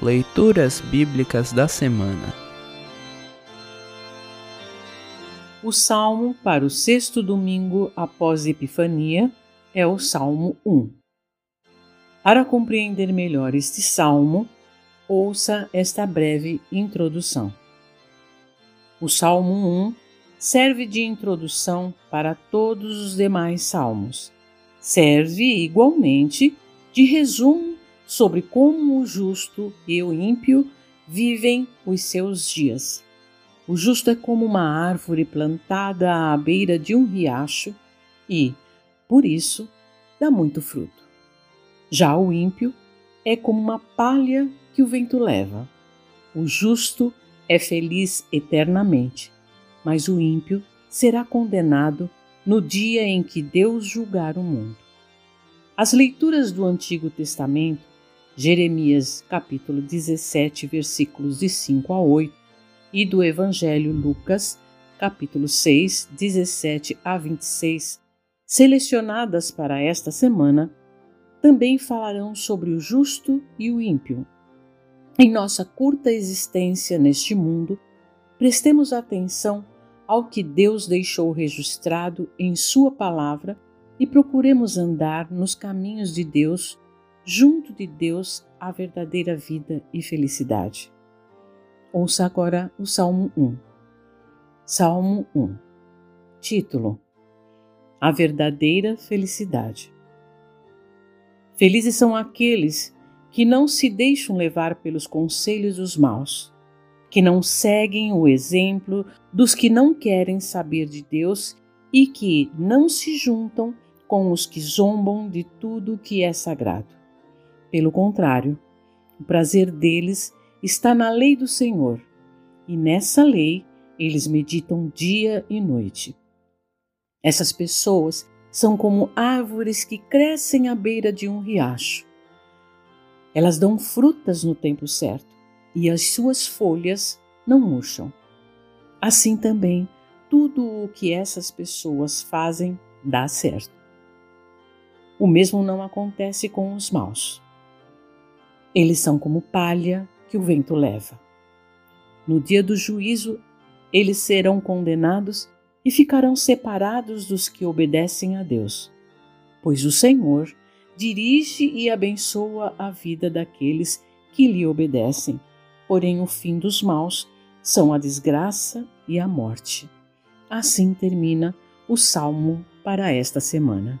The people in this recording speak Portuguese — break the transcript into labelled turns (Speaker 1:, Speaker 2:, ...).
Speaker 1: Leituras Bíblicas da Semana
Speaker 2: O salmo para o sexto domingo após Epifania é o Salmo 1. Para compreender melhor este salmo, ouça esta breve introdução. O Salmo 1 serve de introdução para todos os demais salmos. Serve igualmente de resumo sobre como o justo e o ímpio vivem os seus dias. O justo é como uma árvore plantada à beira de um riacho e, por isso, dá muito fruto. Já o ímpio é como uma palha que o vento leva. O justo é feliz eternamente, mas o ímpio será condenado no dia em que Deus julgar o mundo. As leituras do Antigo Testamento Jeremias capítulo 17, versículos de 5 a 8, e do Evangelho Lucas, capítulo 6, 17 a 26, selecionadas para esta semana, também falarão sobre o justo e o ímpio. Em nossa curta existência neste mundo, prestemos atenção ao que Deus deixou registrado em Sua palavra e procuremos andar nos caminhos de Deus junto de Deus a verdadeira vida e felicidade. Ouça agora o Salmo 1. Salmo 1. Título: A verdadeira felicidade. Felizes são aqueles que não se deixam levar pelos conselhos dos maus, que não seguem o exemplo dos que não querem saber de Deus e que não se juntam com os que zombam de tudo que é sagrado. Pelo contrário, o prazer deles está na lei do Senhor, e nessa lei eles meditam dia e noite. Essas pessoas são como árvores que crescem à beira de um riacho. Elas dão frutas no tempo certo e as suas folhas não murcham. Assim também, tudo o que essas pessoas fazem dá certo. O mesmo não acontece com os maus. Eles são como palha que o vento leva. No dia do juízo, eles serão condenados e ficarão separados dos que obedecem a Deus, pois o Senhor dirige e abençoa a vida daqueles que lhe obedecem, porém o fim dos maus são a desgraça e a morte. Assim termina o salmo para esta semana.